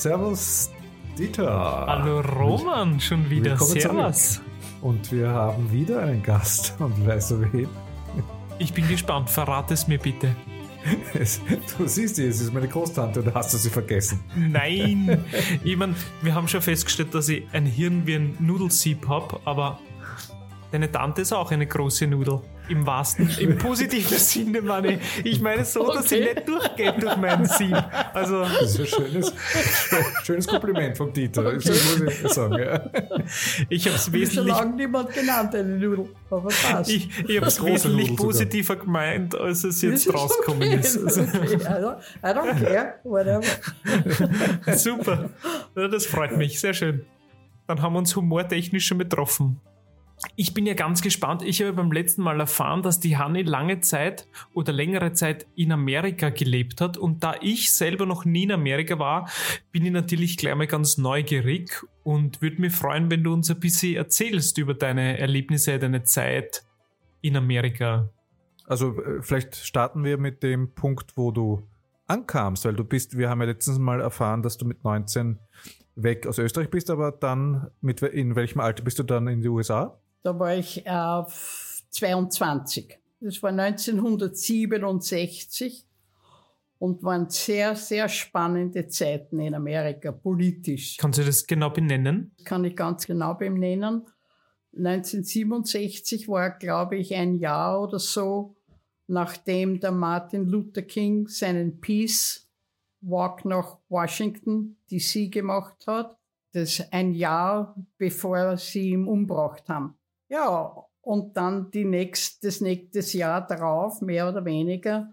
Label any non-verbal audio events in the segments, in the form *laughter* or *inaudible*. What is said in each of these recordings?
Servus Dieter. Hallo Roman, schon wieder. Servus. zurück. Und wir haben wieder einen Gast. Und weißt du wen? Ich bin gespannt, verrate es mir bitte. Es- Du siehst sie, es ist meine Großtante oder hast du sie vergessen? Nein! *laughs* ich mein, wir haben schon festgestellt, dass ich ein Hirn wie ein Nudelsieb habe, aber deine Tante ist auch eine große Nudel. Im wahrsten, im positiven *laughs* Sinne, meine ich. Ich meine so, dass sie Okay. nicht durchgeht durch meinen Sieb. Also, Das ist ein schönes, schönes Kompliment vom Dieter. Das muss ich sagen. Ja. ich habe es Schon wesentlich lange niemand genannt, eine Nudel. Aber passt. Ich, ich habe es wesentlich Nudel sogar. positiver gemeint, als es Das jetzt ist rausgekommen okay, ist. Also, okay. I don't, I don't care, whatever. *laughs* super. Ja, das freut mich. Sehr schön. Dann haben wir uns humortechnisch schon betroffen. Ich bin ja ganz gespannt. Ich habe beim letzten Mal erfahren, dass die Hanni lange Zeit oder längere Zeit in Amerika gelebt hat. Und da ich selber noch nie in Amerika war, bin ich natürlich gleich mal ganz neugierig und würde mich freuen, wenn du uns ein bisschen erzählst über deine Erlebnisse, deine Zeit in Amerika. Also äh, vielleicht starten wir mit dem Punkt, wo du ankamst, weil du bist, wir haben ja letztens mal erfahren, dass du mit 19 weg aus Österreich bist, aber dann mit in welchem Alter bist du dann in die USA? Da war ich äh, 22. Das war 1967 und waren sehr, sehr spannende Zeiten in Amerika, politisch. Kannst du das genau benennen? kann ich ganz genau benennen. 1967 war, glaube ich, ein Jahr oder so, nachdem der Martin Luther King seinen Peace Walk nach Washington DC gemacht hat. Das ist ein Jahr, bevor sie ihn umgebracht haben. Ja, und dann die nächst, das nächste Jahr darauf, mehr oder weniger,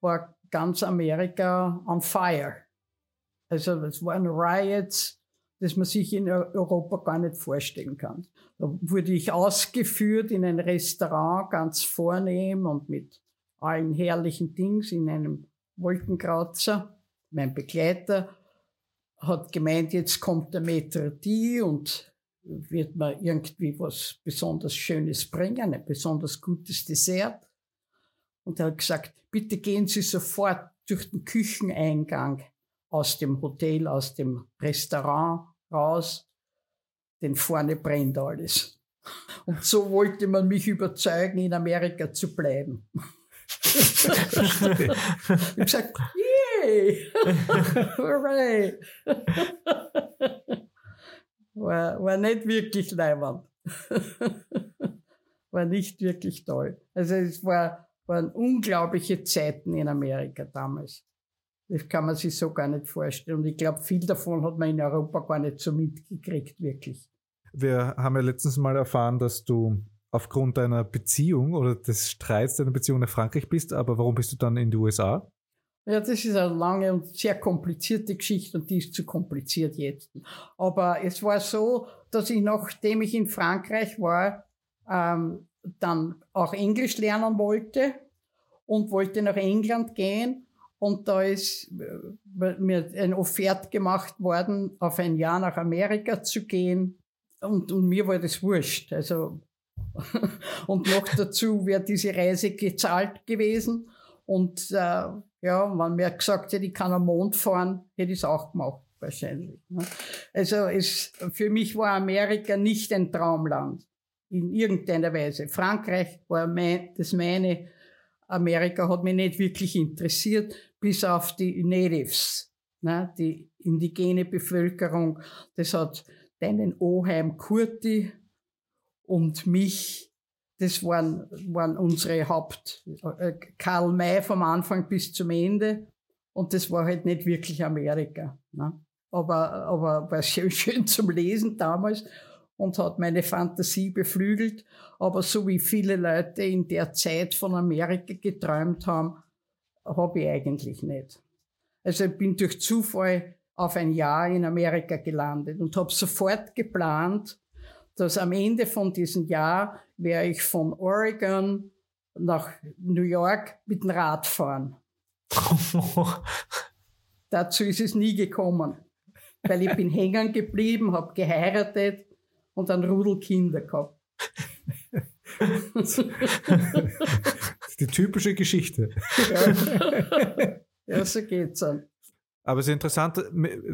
war ganz Amerika on fire. Also es waren Riots, das man sich in Eu- Europa gar nicht vorstellen kann. Da wurde ich ausgeführt in ein Restaurant, ganz vornehm und mit allen herrlichen Dings in einem Wolkenkrauzer. Mein Begleiter hat gemeint, jetzt kommt der Maître D und wird mir irgendwie was besonders Schönes bringen, ein besonders gutes Dessert. Und er hat gesagt, bitte gehen Sie sofort durch den Kücheneingang aus dem Hotel, aus dem Restaurant raus, denn vorne brennt alles. Und so wollte man mich überzeugen, in Amerika zu bleiben. ich habe gesagt, yay, hooray. War, war nicht wirklich leibend. *laughs* war nicht wirklich toll. Also es war, waren unglaubliche Zeiten in Amerika damals. Das kann man sich so gar nicht vorstellen. Und ich glaube, viel davon hat man in Europa gar nicht so mitgekriegt, wirklich. Wir haben ja letztens mal erfahren, dass du aufgrund deiner Beziehung oder des Streits deiner Beziehung nach Frankreich bist, aber warum bist du dann in die USA? Ja, das ist eine lange und sehr komplizierte Geschichte und die ist zu kompliziert jetzt. Aber es war so, dass ich, nachdem ich in Frankreich war, ähm, dann auch Englisch lernen wollte und wollte nach England gehen. Und da ist äh, mir ein Offert gemacht worden, auf ein Jahr nach Amerika zu gehen. Und, und mir war das wurscht. Also, *laughs* und noch dazu wäre diese Reise gezahlt gewesen. Und äh, ja, wenn mir gesagt hätte, ich kann am Mond fahren, hätte ich es auch gemacht, wahrscheinlich. Ne? Also es, für mich war Amerika nicht ein Traumland, in irgendeiner Weise. Frankreich war mein, das meine, Amerika hat mich nicht wirklich interessiert, bis auf die Natives, ne? die indigene Bevölkerung. Das hat deinen Oheim Kurti und mich das waren, waren unsere Haupt, äh, Karl May vom Anfang bis zum Ende. Und das war halt nicht wirklich Amerika. Ne? Aber, aber war schön, *laughs* schön zum Lesen damals und hat meine Fantasie beflügelt. Aber so wie viele Leute in der Zeit von Amerika geträumt haben, habe ich eigentlich nicht. Also ich bin durch Zufall auf ein Jahr in Amerika gelandet und habe sofort geplant, dass am Ende von diesem Jahr werde ich von Oregon nach New York mit dem Rad fahren. *laughs* Dazu ist es nie gekommen, weil ich bin hängen geblieben, habe geheiratet und ein Rudel Kinder gehabt. *laughs* Die typische Geschichte. Ja, ja so geht's dann. Aber es ist interessant,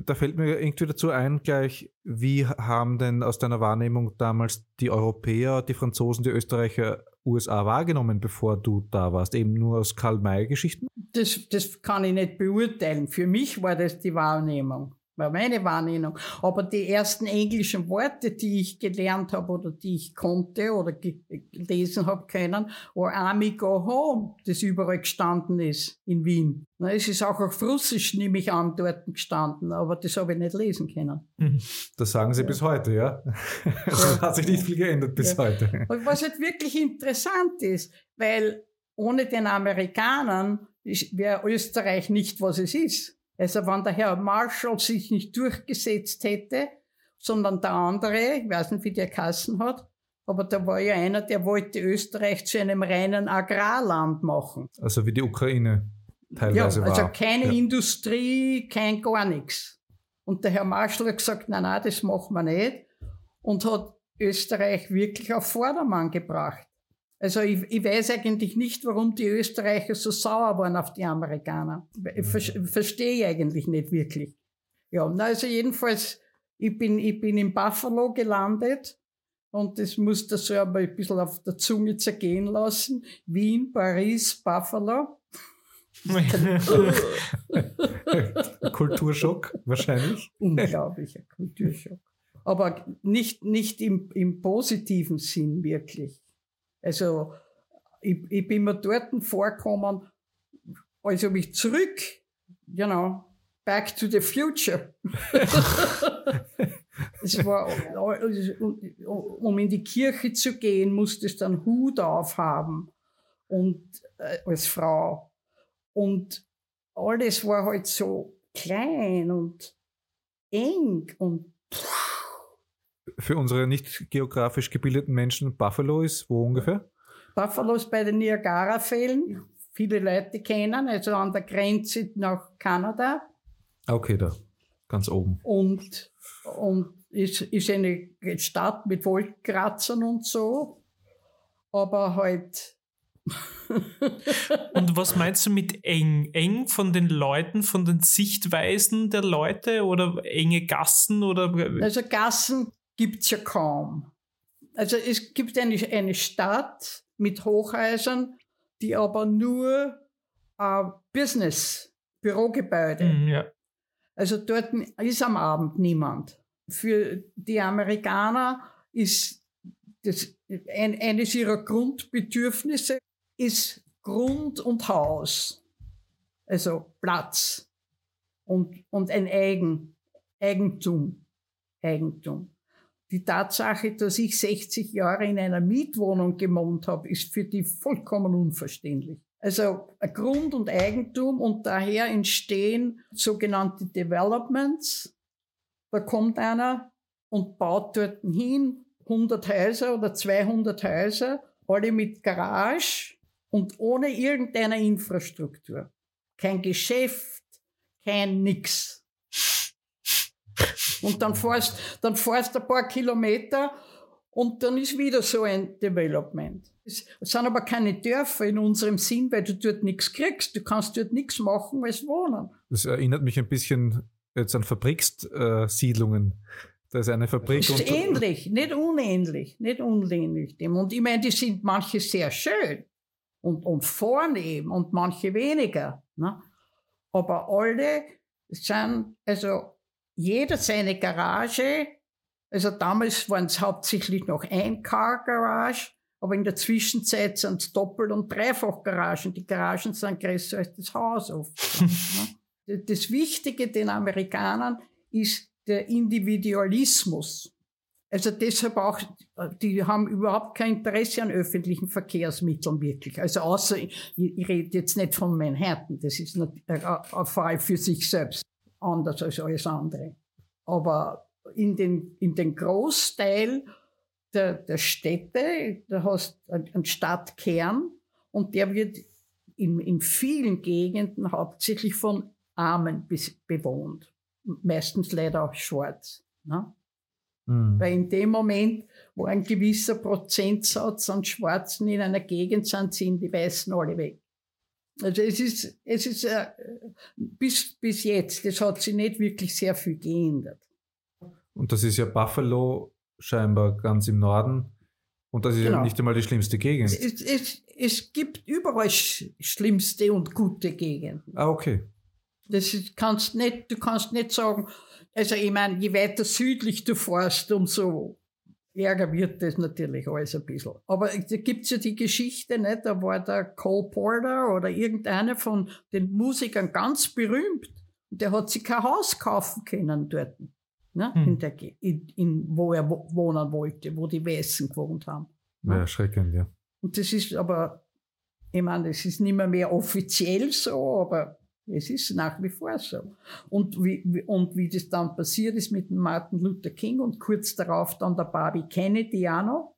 da fällt mir irgendwie dazu ein, gleich, wie haben denn aus deiner Wahrnehmung damals die Europäer, die Franzosen, die Österreicher USA wahrgenommen, bevor du da warst? Eben nur aus Karl-May-Geschichten? Das, das kann ich nicht beurteilen. Für mich war das die Wahrnehmung war meine Wahrnehmung. Aber die ersten englischen Worte, die ich gelernt habe oder die ich konnte oder gelesen habe können, war Army Go Home, das überall gestanden ist in Wien. Na, es ist auch auf Russisch, nehme ich an, dort gestanden, aber das habe ich nicht lesen können. Mhm. Das sagen Sie ja. bis heute, ja? *laughs* ja. Hat sich nicht viel geändert bis ja. heute. Und was halt wirklich interessant ist, weil ohne den Amerikanern wäre Österreich nicht, was es ist. Also wenn der Herr Marshall sich nicht durchgesetzt hätte, sondern der andere, ich weiß nicht, wie der Kassen hat, aber da war ja einer, der wollte Österreich zu einem reinen Agrarland machen. Also wie die Ukraine teilweise ja, also war. keine ja. Industrie, kein gar nichts. Und der Herr Marshall hat gesagt, nein, nein, das machen wir nicht. Und hat Österreich wirklich auf Vordermann gebracht. Also ich, ich, weiß eigentlich nicht, warum die Österreicher so sauer waren auf die Amerikaner. Ich ver verstehe ich eigentlich nicht wirklich. Ja, also jedenfalls, ich bin, ich bin in Buffalo gelandet und das musste so aber ein bisschen auf der Zunge zergehen lassen. Wien, Paris, Buffalo. *laughs* Kulturschock wahrscheinlich. Unglaublicher Kulturschock. Aber nicht, nicht im, im positiven Sinn wirklich. Also ich, ich bin mir dort vorgekommen, als ob ich zurück, you know, back to the future. *laughs* es war, um in die Kirche zu gehen, musstest du einen Hut aufhaben und äh, als Frau. Und alles war halt so klein und eng und für unsere nicht geografisch gebildeten Menschen Buffalo ist wo ungefähr? Buffalo ist bei den Niagara-Fällen. Viele Leute kennen, also an der Grenze nach Kanada. Okay, da, ganz oben. Und, und ist, ist eine Stadt mit Wolkenkratzern und so. Aber halt. *laughs* und was meinst du mit eng? Eng von den Leuten, von den Sichtweisen der Leute oder enge Gassen oder? Also Gassen gibt's ja kaum. Also es gibt eine, eine Stadt mit Hochhäusern, die aber nur äh, Business, Bürogebäude. Mm, ja. Also dort ist am Abend niemand. Für die Amerikaner ist das, ein, eines ihrer Grundbedürfnisse ist Grund und Haus. Also Platz und, und ein Eigen, Eigentum. Eigentum. Die Tatsache, dass ich 60 Jahre in einer Mietwohnung gewohnt habe, ist für die vollkommen unverständlich. Also Grund und Eigentum und daher entstehen sogenannte Developments. Da kommt einer und baut dort hin 100 Häuser oder 200 Häuser, alle mit Garage und ohne irgendeine Infrastruktur. Kein Geschäft, kein nix. Und dann fährst, dann fährst ein paar Kilometer und dann ist wieder so ein Development. Es sind aber keine Dörfer in unserem Sinn, weil du dort nichts kriegst. Du kannst dort nichts machen als wohnen. Das erinnert mich ein bisschen jetzt an Fabrikssiedlungen. Da ist eine Fabrik. Das ist ähnlich, nicht unähnlich, nicht unähnlich dem. Und ich meine, die sind manche sehr schön und, und vornehm und manche weniger. Ne? Aber alle sind, also jeder seine Garage. Also damals waren es hauptsächlich noch Ein-Car-Garage, aber in der Zwischenzeit sind es Doppel- und Dreifach-Garagen. Die Garagen sind größer als das Haus oft. *laughs* das Wichtige den Amerikanern ist der Individualismus. Also deshalb auch, die haben überhaupt kein Interesse an öffentlichen Verkehrsmitteln wirklich. Also außer, ich, ich rede jetzt nicht von Manhattan, das ist ein Fall für sich selbst, anders als alles andere. Aber in den, in den Großteil der, der Städte, da hast du einen Stadtkern und der wird in, in vielen Gegenden hauptsächlich von Armen bewohnt. Meistens leider auch schwarz. Ne? Mhm. Weil in dem Moment, wo ein gewisser Prozentsatz an Schwarzen in einer Gegend sind, sind die Weißen alle weg. Also es ist, es ist äh, bis, bis jetzt, das hat sich nicht wirklich sehr viel geändert. Und das ist ja Buffalo scheinbar ganz im Norden. Und das ist genau. ja nicht einmal die schlimmste Gegend. Es, es, es gibt überall sch schlimmste und gute Gegenden. Ah, okay. Das ist, kannst nicht, du kannst nicht sagen, also ich meine, je weiter südlich du fährst, umso ärger wird das natürlich alles ein bisschen. Aber da gibt's ja die Geschichte, nicht? da war der Cole Porter oder irgendeiner von den Musikern ganz berühmt. Und der hat sich kein Haus kaufen können dort ne? Hm. in der, in, in, wo er wohnen wollte, wo die Weißen gewohnt haben. Ne? Ja, erschreckend, ja. Und das ist aber, ich meine, es ist nicht mehr, mehr offiziell so, aber es ist nach wie vor so. Und wie, und wie das dann passiert ist mit Martin Luther King und kurz darauf dann der Barbie Kennedy auch noch.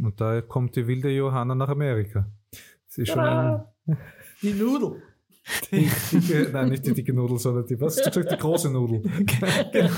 Und da kommt die wilde Johanna nach Amerika. Sie ist schon ein die Nudel. *laughs* Die dicke, nein, nicht die dicke Nudel, sondern die, was hast du gesagt, die große Nudel. genau.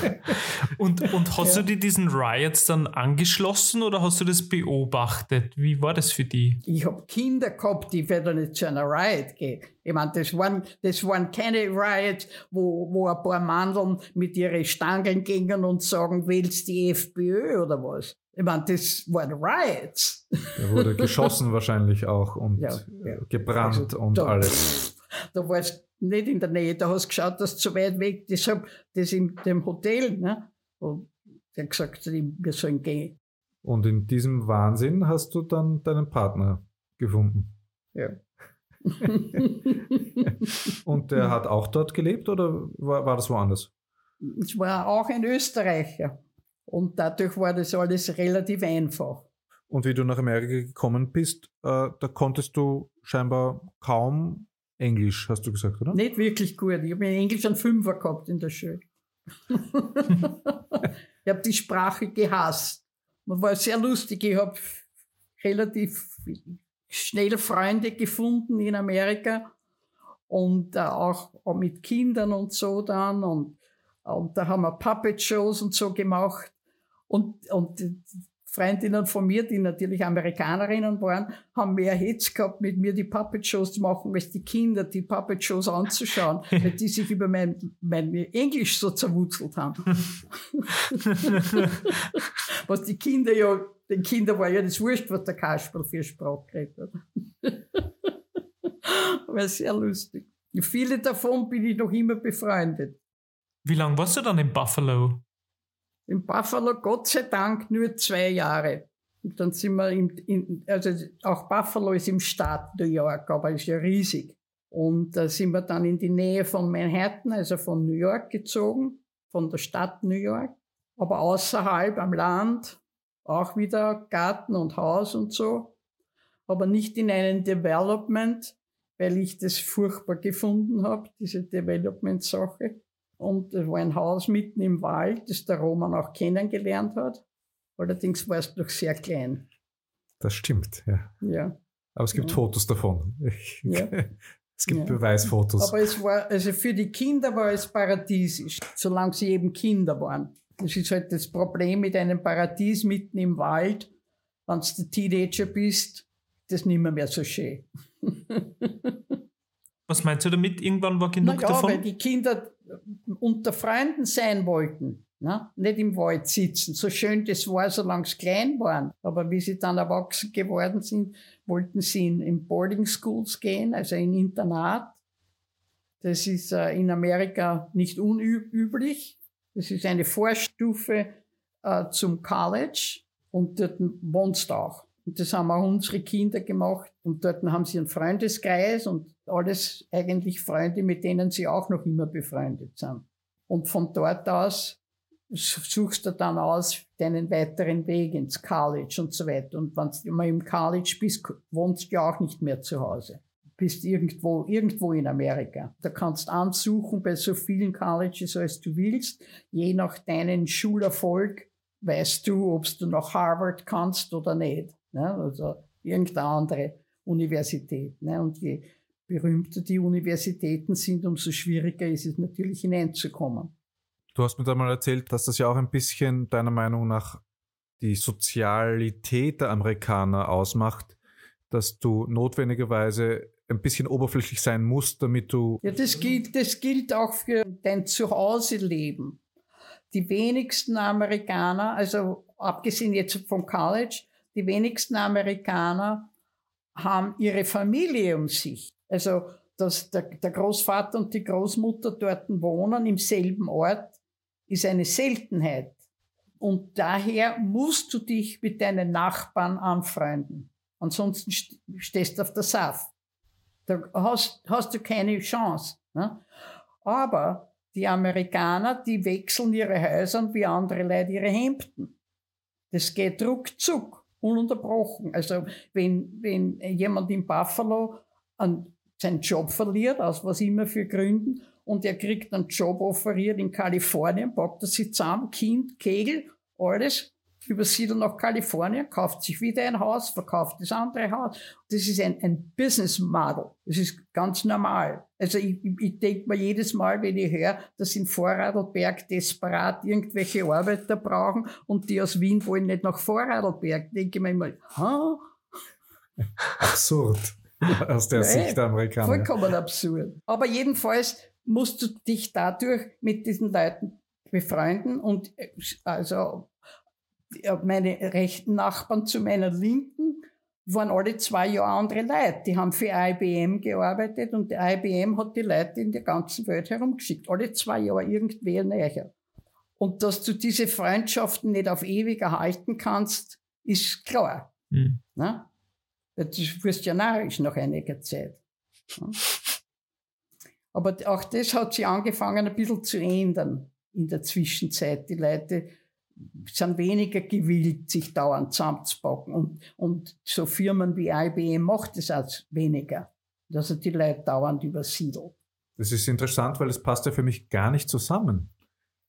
und, und hast ja. du dir diesen Riots dann angeschlossen oder hast du das beobachtet? Wie war das für die? Ich habe Kinder gehabt, die werden nicht zu einer Riot gehen. Ich meine, das waren, das waren keine Riots, wo, wo ein paar Mandeln mit ihren Stangen gingen und sagen, wählst die FPÖ oder was? Ich meine, das waren Riots. Da wurde geschossen wahrscheinlich auch und ja, ja. gebrannt also, und alles. *laughs* Da warst du nicht in der Nähe, da hast du geschaut, dass du zu weit weg, deshalb das in dem Hotel, ne? Und der hat gesagt, wir sollen gehen. Und in diesem Wahnsinn hast du dann deinen Partner gefunden. Ja. *laughs* und der hat auch dort gelebt oder war, war das woanders? Es war auch ein Österreicher. Und dadurch war das alles relativ einfach. Und wie du nach Amerika gekommen bist, äh, da konntest du scheinbar kaum Englisch, hast du gesagt, oder? Nicht wirklich gut. Ich habe in Englisch einen Fünfer gehabt in der Schule. *laughs* ich habe die Sprache gehasst. Man war sehr lustig. Ich habe relativ schnell Freunde gefunden in Amerika und äh, auch, auch, mit Kindern und so dann. Und, und da haben wir Puppet-Shows und so gemacht. Und, und Freundinnen von mir, die natürlich Amerikanerinnen waren, haben mehr Hetz gehabt, mit mir die Puppet-Shows zu machen, als die Kinder die Puppet-Shows anzuschauen, *laughs* weil die sich über mein, mein Englisch so zerwurzelt haben. *laughs* was die Kinder ja, den Kindern war ja das wurscht, was der Kasperl für Sprache geredet hat. *laughs* war sehr lustig. Viele davon bin ich noch immer befreundet. Wie lange warst du dann in Buffalo? In Buffalo Gott sei Dank nur zwei Jahre. Und dann sind wir im, in, also auch Buffalo ist im Staat New York, aber ist ja riesig. Und da sind wir dann in die Nähe von Manhattan, also von New York gezogen, von der Stadt New York. Aber außerhalb am Land auch wieder Garten und Haus und so. Aber nicht in einem Development, weil ich das furchtbar gefunden habe, diese Development-Sache. Und es war ein Haus mitten im Wald, das der Roman auch kennengelernt hat. Allerdings war es doch sehr klein. Das stimmt, ja. ja. Aber es gibt ja. Fotos davon. Ja. *laughs* es gibt ja. Beweisfotos. Aber es war, also für die Kinder war es paradiesisch, solange sie eben Kinder waren. Das ist halt das Problem mit einem Paradies mitten im Wald. Wenn du Teenager bist, das nicht mehr, mehr so schön. *laughs* Was meinst du damit? Irgendwann war genug Na ja, davon? weil die Kinder unter Freunden sein wollten. Ne? Nicht im Wald sitzen. So schön das war, solange sie klein waren. Aber wie sie dann erwachsen geworden sind, wollten sie in, in Boarding Schools gehen, also in Internat. Das ist äh, in Amerika nicht unüblich. Das ist eine Vorstufe äh, zum College und dort wohnst du auch. Und das haben auch unsere Kinder gemacht. Und dort haben sie einen Freundeskreis und alles eigentlich Freunde, mit denen sie auch noch immer befreundet sind. Und von dort aus suchst du dann aus deinen weiteren Weg ins College und so weiter. Und wenn du mal im College bist, wohnst du ja auch nicht mehr zu Hause. Bist irgendwo, irgendwo in Amerika. Da kannst ansuchen bei so vielen Colleges, als du willst. Je nach deinen Schulerfolg weißt du, ob du nach Harvard kannst oder nicht. Ne? Also irgendeine andere Universität. Ne? Und je berühmter die Universitäten sind, umso schwieriger ist es natürlich hineinzukommen. Du hast mir da mal erzählt, dass das ja auch ein bisschen deiner Meinung nach die Sozialität der Amerikaner ausmacht, dass du notwendigerweise ein bisschen oberflächlich sein musst, damit du. Ja, das gilt, das gilt auch für dein Zuhause-Leben. Die wenigsten Amerikaner, also abgesehen jetzt vom College, die wenigsten Amerikaner haben ihre Familie um sich. Also, dass der, der Großvater und die Großmutter dort wohnen im selben Ort, ist eine Seltenheit. Und daher musst du dich mit deinen Nachbarn anfreunden. Ansonsten stehst du auf der Saft. Da hast, hast du keine Chance. Ne? Aber die Amerikaner, die wechseln ihre Häuser wie andere Leute ihre Hemden. Das geht ruckzuck, ununterbrochen. Also wenn, wenn jemand in Buffalo an seinen Job verliert, aus was immer für Gründen, und er kriegt einen Job offeriert in Kalifornien, packt er sich zusammen, Kind, Kegel, alles, übersieht er nach Kalifornien, kauft sich wieder ein Haus, verkauft das andere Haus. Das ist ein, ein Business Model. Das ist ganz normal. Also ich, ich, denke mir jedes Mal, wenn ich höre, dass in Vorarlberg desperat irgendwelche Arbeiter brauchen und die aus Wien wollen nicht nach Vorarlberg, denke ich mir immer, ha? Absurd. *laughs* Aus der ja, Sicht der Amerikaner. Vollkommen absurd. Aber jedenfalls, musst du dich dadurch mit diesen Leuten befreunden und äh, also meine rechten Nachbarn zu meiner linken waren alle zwei Jahre andere Leute. Die haben für IBM gearbeitet und IBM hat die Leute in der ganzen Welt herumgeschickt. Alle zwei Jahre irgendwer näher. Und dass du diese Freundschaften nicht auf ewig erhalten kannst, ist klar. Mhm. Ne? Du wirst ja narrisch nach einiger Zeit. Aber auch das hat sich angefangen ein bisschen zu ändern in der Zwischenzeit. Die Leute sind weniger gewillt, sich dauernd zusammenzupacken. Und, und so Firmen wie IBM macht es als weniger, dass er die Leute dauernd übersiedelt. Das ist interessant, weil es passt ja für mich gar nicht zusammen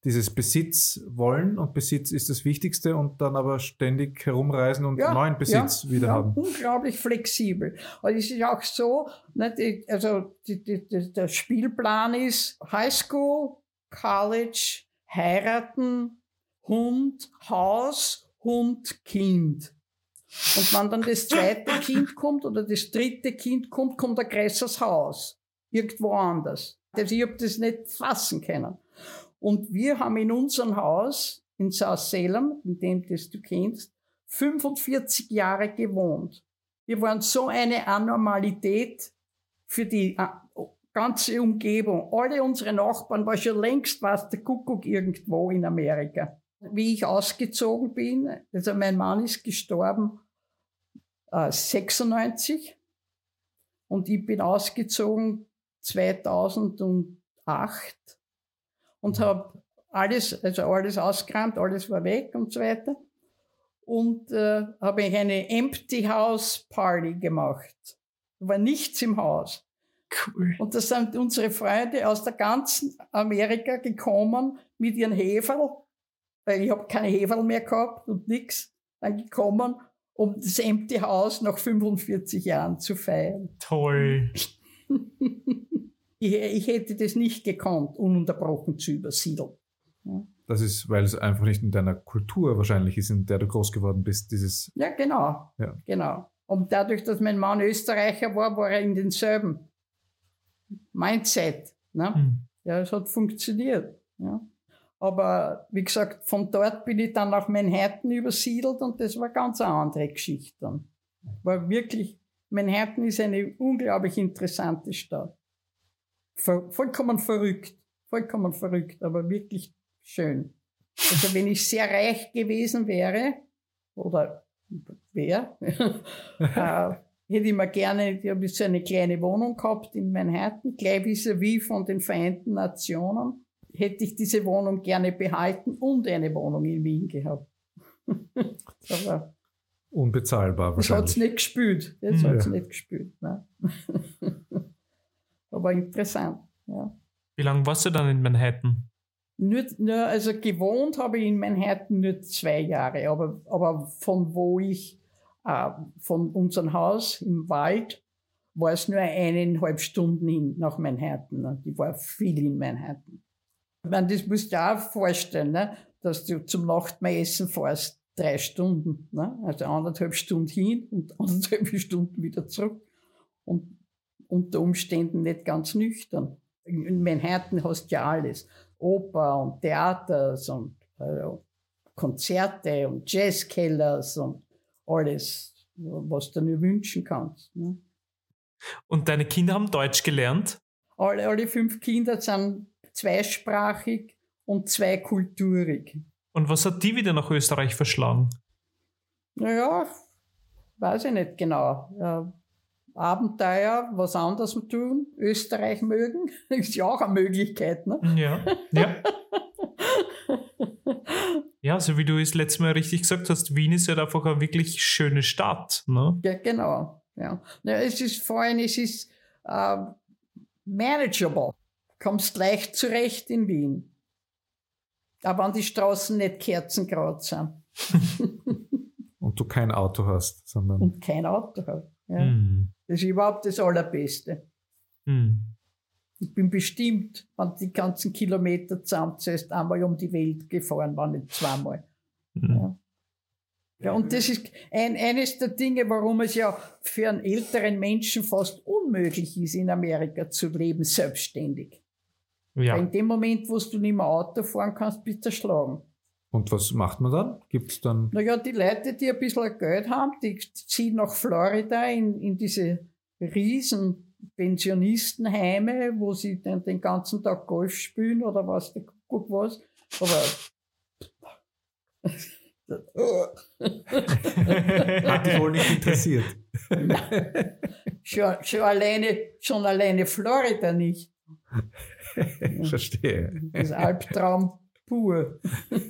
dieses Besitz wollen und Besitz ist das Wichtigste und dann aber ständig herumreisen und ja, neuen Besitz ja, wieder ja, haben. Unglaublich flexibel. Und es ist auch so, ne, die, also die, die, der Spielplan ist High School, College, heiraten, Hund, Haus, Hund, Kind. Und wenn dann das zweite Kind kommt oder das dritte Kind kommt, kommt ein größeres Haus. Irgendwo anders. Ich habe das nicht fassen können. Und wir haben in unserem Haus in South Salem, in dem das du kennst, 45 Jahre gewohnt. Wir waren so eine Anormalität für die äh, ganze Umgebung. Alle unsere Nachbarn war schon längst was der Kuckuck irgendwo in Amerika. Wie ich ausgezogen bin, also mein Mann ist gestorben äh, 96 und ich bin ausgezogen 2008 und habe alles, also alles ausgeräumt, alles war weg und so weiter. Und äh, habe ich eine Empty House Party gemacht. Da war nichts im Haus. Cool. Und da sind unsere Freunde aus der ganzen Amerika gekommen mit ihren Heferl, weil ich habe keine Heferl mehr gehabt und nix, dann gekommen, um das Empty House nach 45 Jahren zu feiern. Toll. *laughs* Ich, ich hätte das nicht gekonnt, ununterbrochen zu übersiedeln. Ja. Das ist, weil es einfach nicht in deiner Kultur wahrscheinlich ist, in der du groß geworden bist, dieses. Ja, genau. Ja. Genau. Und dadurch, dass mein Mann Österreicher war, war er in denselben Mindset. Ne? Mhm. Ja, es hat funktioniert. Ja. Aber wie gesagt, von dort bin ich dann nach Manhattan übersiedelt und das war ganz eine andere Geschichte dann. War wirklich, Manhattan ist eine unglaublich interessante Stadt vollkommen verrückt. Vollkommen verrückt, aber wirklich schön. Also wenn ich sehr reich gewesen wäre, oder wäre, *laughs* äh, hätte ich mir gerne, ich habe so eine kleine Wohnung gehabt in Manhattan, gleich vis-à-vis von den Vereinten Nationen. Hätte ich diese Wohnung gerne behalten und eine Wohnung in Wien gehabt. *laughs* Aber Unbezahlbar das hat es wahrscheinlich. nicht gespült. Das Ja. hat es nicht gespült. Ne? *laughs* Aber interessant. Ja. Wie lange warst du dann in Manhattan? Nur, nur, also gewohnt habe ich in Manhattan nur zwei Jahre, aber, aber von wo ich, äh, von unserem Haus im Wald, war es nur eineinhalb Stunden hin nach Manhattan. Ne? Ich war viel in Manhattan. Ich meine, das musst du dir auch vorstellen, ne? dass du zum Nachtmessen fährst, drei Stunden. Ne? Also anderthalb Stunden hin und *laughs* anderthalb Stunden wieder zurück. Und unter Umständen nicht ganz nüchtern. In Manhattan hast du ja alles. Oper und Theaters und äh, Konzerte und Jazzkellers und alles, was du nur wünschen kannst. Ne? Und deine Kinder haben Deutsch gelernt? Alle, alle fünf Kinder sind zweisprachig und zweikulturig. Und was hat die wieder nach Österreich verschlagen? Naja, weiß ich nicht genau. Ja, Abenteuer, was anderes tun, Österreich mögen, *laughs* ist ja auch eine Möglichkeit. Ne? Ja. Ja. *laughs* Ja, so wie du es letztes Mal richtig gesagt hast, Wien ist ja einfach eine wirklich schöne Stadt. Ne? Ja, genau. Ja. Ja, es ist vor allem, es ist äh, manageable. Kommst leicht zurecht in Wien. Aber wenn die Straßen nicht kerzengrad sind *laughs* Und du kein Auto hast, sondern und kein Auto hast. Ja. Hm. Das ist überhaupt das Allerbeste. Hm. Ich bin bestimmt, wenn die ganzen Kilometer zusammenzählst, einmal um die Welt gefahren, wenn nicht zweimal. Hm. Ja. Ja, und das ist ein, eines der Dinge, warum es ja für einen älteren Menschen fast unmöglich ist, in Amerika zu leben, selbstständig. Weil Ja. in dem Moment, wo du nicht mehr Auto fahren kannst, bist du erschlagen. Und was macht man dann? Gibt es dann. Naja, die Leute, die ein bisschen Geld haben, die ziehen nach Florida in, in diese riesen Pensionistenheime, wo sie dann den ganzen Tag Golf spielen oder was, guck was. Aber *laughs* Hat dich wohl nicht interessiert. schon, schon, alleine, schon alleine Florida nicht. *laughs* Verstehe. Das ist Albtraum pur. *laughs*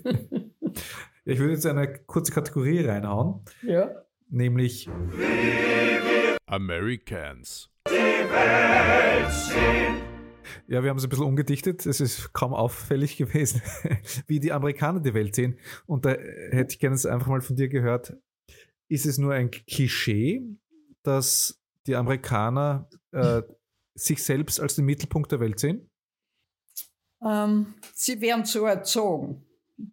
Ich würde jetzt eine kurze Kategorie reinhauen, Ja. nämlich Americans. Ja, wir haben es ein bisschen umgedichtet. Es ist kaum auffällig gewesen, *laughs* wie die Amerikaner die Welt sehen. Und da hätte ich gerne jetzt einfach mal von dir gehört, ist es nur ein Klischee, dass die Amerikaner äh, sich selbst als den Mittelpunkt der Welt sehen? Ähm, sie werden so erzogen.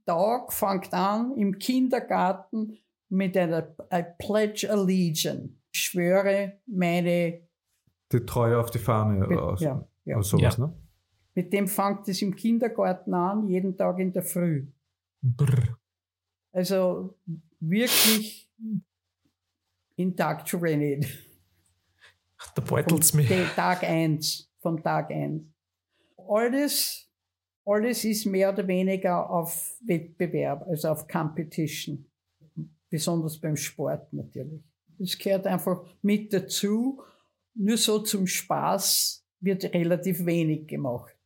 Tag fängt an im Kindergarten mit einer I pledge allegiance. Ich schwöre meine, Die Treue auf die Fahne oder, aus, ja, ja. oder sowas, Ja. ne? Mit dem fängt es im Kindergarten an, jeden Tag in der Früh. Brr. Also wirklich indoctrinated. Da Vom beutelt's mich. Tag 1, vom Tag 1. Alles, alles ist mehr oder weniger auf Wettbewerb, also auf Competition. Besonders beim Sport natürlich. Das gehört einfach mit dazu. Nur so zum Spaß wird relativ wenig gemacht.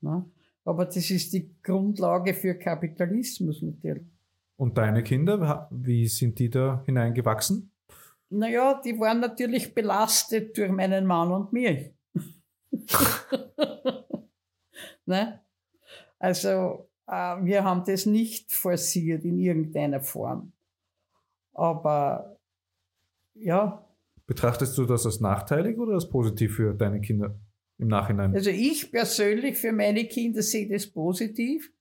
Ne? Aber das ist die Grundlage für Kapitalismus natürlich. Und deine Kinder, wie sind die da hineingewachsen? Naja, die waren natürlich belastet durch meinen Mann und mich. *laughs* *laughs* ne? Also, äh, wir haben das nicht forciert in irgendeiner Form. Aber ja, Betrachtest du das als nachteilig oder als positiv für deine Kinder im Nachhinein? also ich persönlich für meine Kinder sehe das positiv,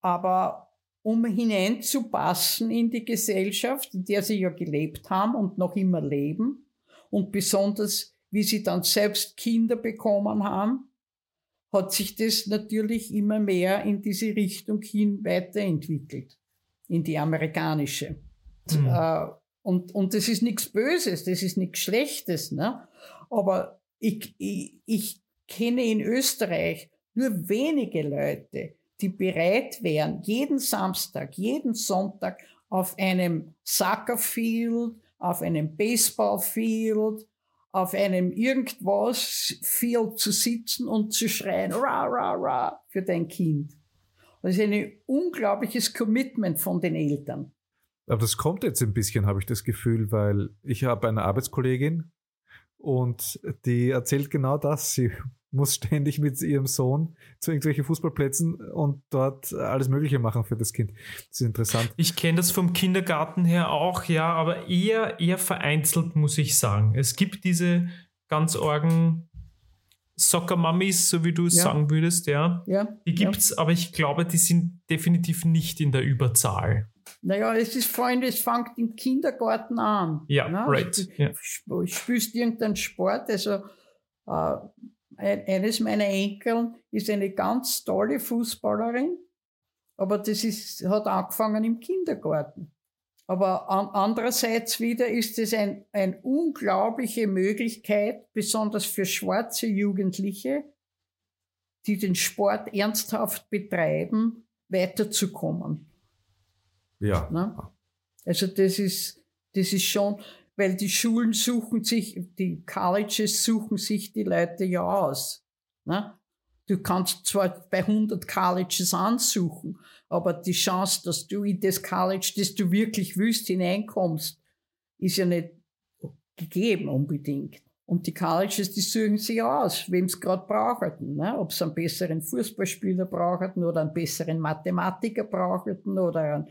aber um hineinzupassen in die Gesellschaft, in der sie ja gelebt haben und noch immer leben und besonders wie sie dann selbst Kinder bekommen haben, hat sich das natürlich immer mehr in diese Richtung hin weiterentwickelt, in die amerikanische. Hm. Äh, und, und das ist nichts Böses, das ist nichts Schlechtes. Ne? Aber ich, ich, ich kenne in Österreich nur wenige Leute, die bereit wären, jeden Samstag, jeden Sonntag auf einem Soccerfield, auf einem Baseballfield, auf einem irgendwas viel zu sitzen und zu schreien, ra, ra, ra, für dein Kind. Das ist ein unglaubliches Commitment von den Eltern. Aber das kommt jetzt ein bisschen, habe ich das Gefühl, weil ich habe eine Arbeitskollegin und die erzählt genau das. Sie muss ständig mit ihrem Sohn zu irgendwelchen Fußballplätzen und dort alles Mögliche machen für das Kind. Das ist interessant. Ich kenne das vom Kindergarten her auch, ja, aber eher, eher vereinzelt, muss ich sagen. Es gibt diese ganz orgen Soccer-Mummies, so wie du es Ja. sagen würdest, ja. Ja, Die gibt's, aber ich glaube, die sind definitiv nicht in der Überzahl. Naja, es ist vor allem, es fängt im Kindergarten an. Ja, ne? right, Du ja. sp- spielst irgendeinen Sport. Also äh, eines meiner Enkel ist eine ganz tolle Fußballerin, aber das ist, hat angefangen im Kindergarten. Aber an, andererseits wieder ist es ein, eine unglaubliche Möglichkeit, besonders für schwarze Jugendliche, die den Sport ernsthaft betreiben, weiterzukommen. Ja. Ne? Also das ist, das ist schon, weil die Schulen suchen sich, die Colleges suchen sich die Leute ja aus. Ne? Du kannst zwar bei 100 Colleges ansuchen, aber die Chance, dass du in das College, das du wirklich willst, hineinkommst, ist ja nicht gegeben unbedingt. Und die Colleges, die suchen sich aus, wem es gerade brauchen. Ne? Ob sie einen besseren Fußballspieler brauchen oder einen besseren Mathematiker brauchen oder einen,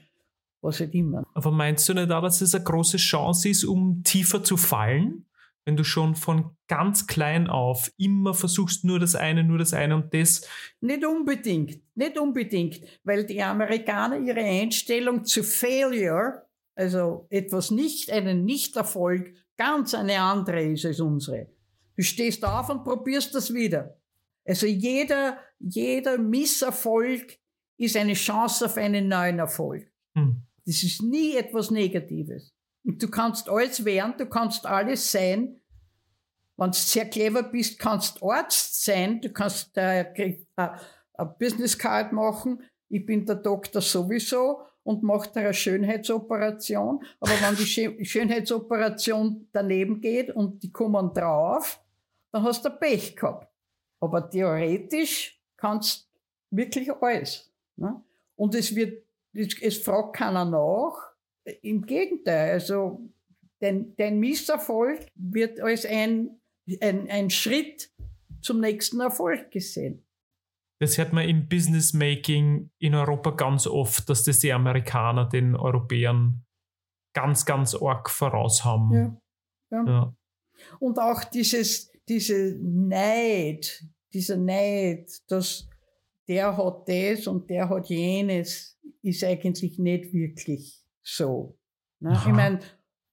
was auch immer. Aber meinst du nicht auch, dass es eine große Chance ist, um tiefer zu fallen? Wenn du schon von ganz klein auf immer versuchst, nur das eine, nur das eine und das. Nicht unbedingt, nicht unbedingt, weil die Amerikaner ihre Einstellung zu Failure, also etwas nicht, einen Nichterfolg, ganz eine andere ist als unsere. Du stehst auf und probierst das wieder. Also jeder, jeder Misserfolg ist eine Chance auf einen neuen Erfolg. Hm. Das ist nie etwas Negatives. Und du kannst alles werden, du kannst alles sein. Wenn du sehr clever bist, kannst Arzt sein, du kannst äh, krieg- äh, eine Business Card machen. Ich bin der Doktor sowieso und mache da eine Schönheitsoperation. Aber wenn die Schö- *laughs* Schönheitsoperation daneben geht und die kommen drauf, dann hast du Pech gehabt. Aber theoretisch kannst wirklich alles. Ne? Und es wird, es, fragt keiner nach. Im Gegenteil, also dein, dein Misserfolg wird als ein, ein, ein Schritt zum nächsten Erfolg gesehen. Das hört man im Business Making in Europa ganz oft, dass das die Amerikaner den Europäern ganz, ganz arg voraus haben. Ja. Ja. Ja. Und auch dieses, diese Neid, dieser Neid, dass der hat das und der hat jenes, ist eigentlich nicht wirklich so. Ne? Ich meine,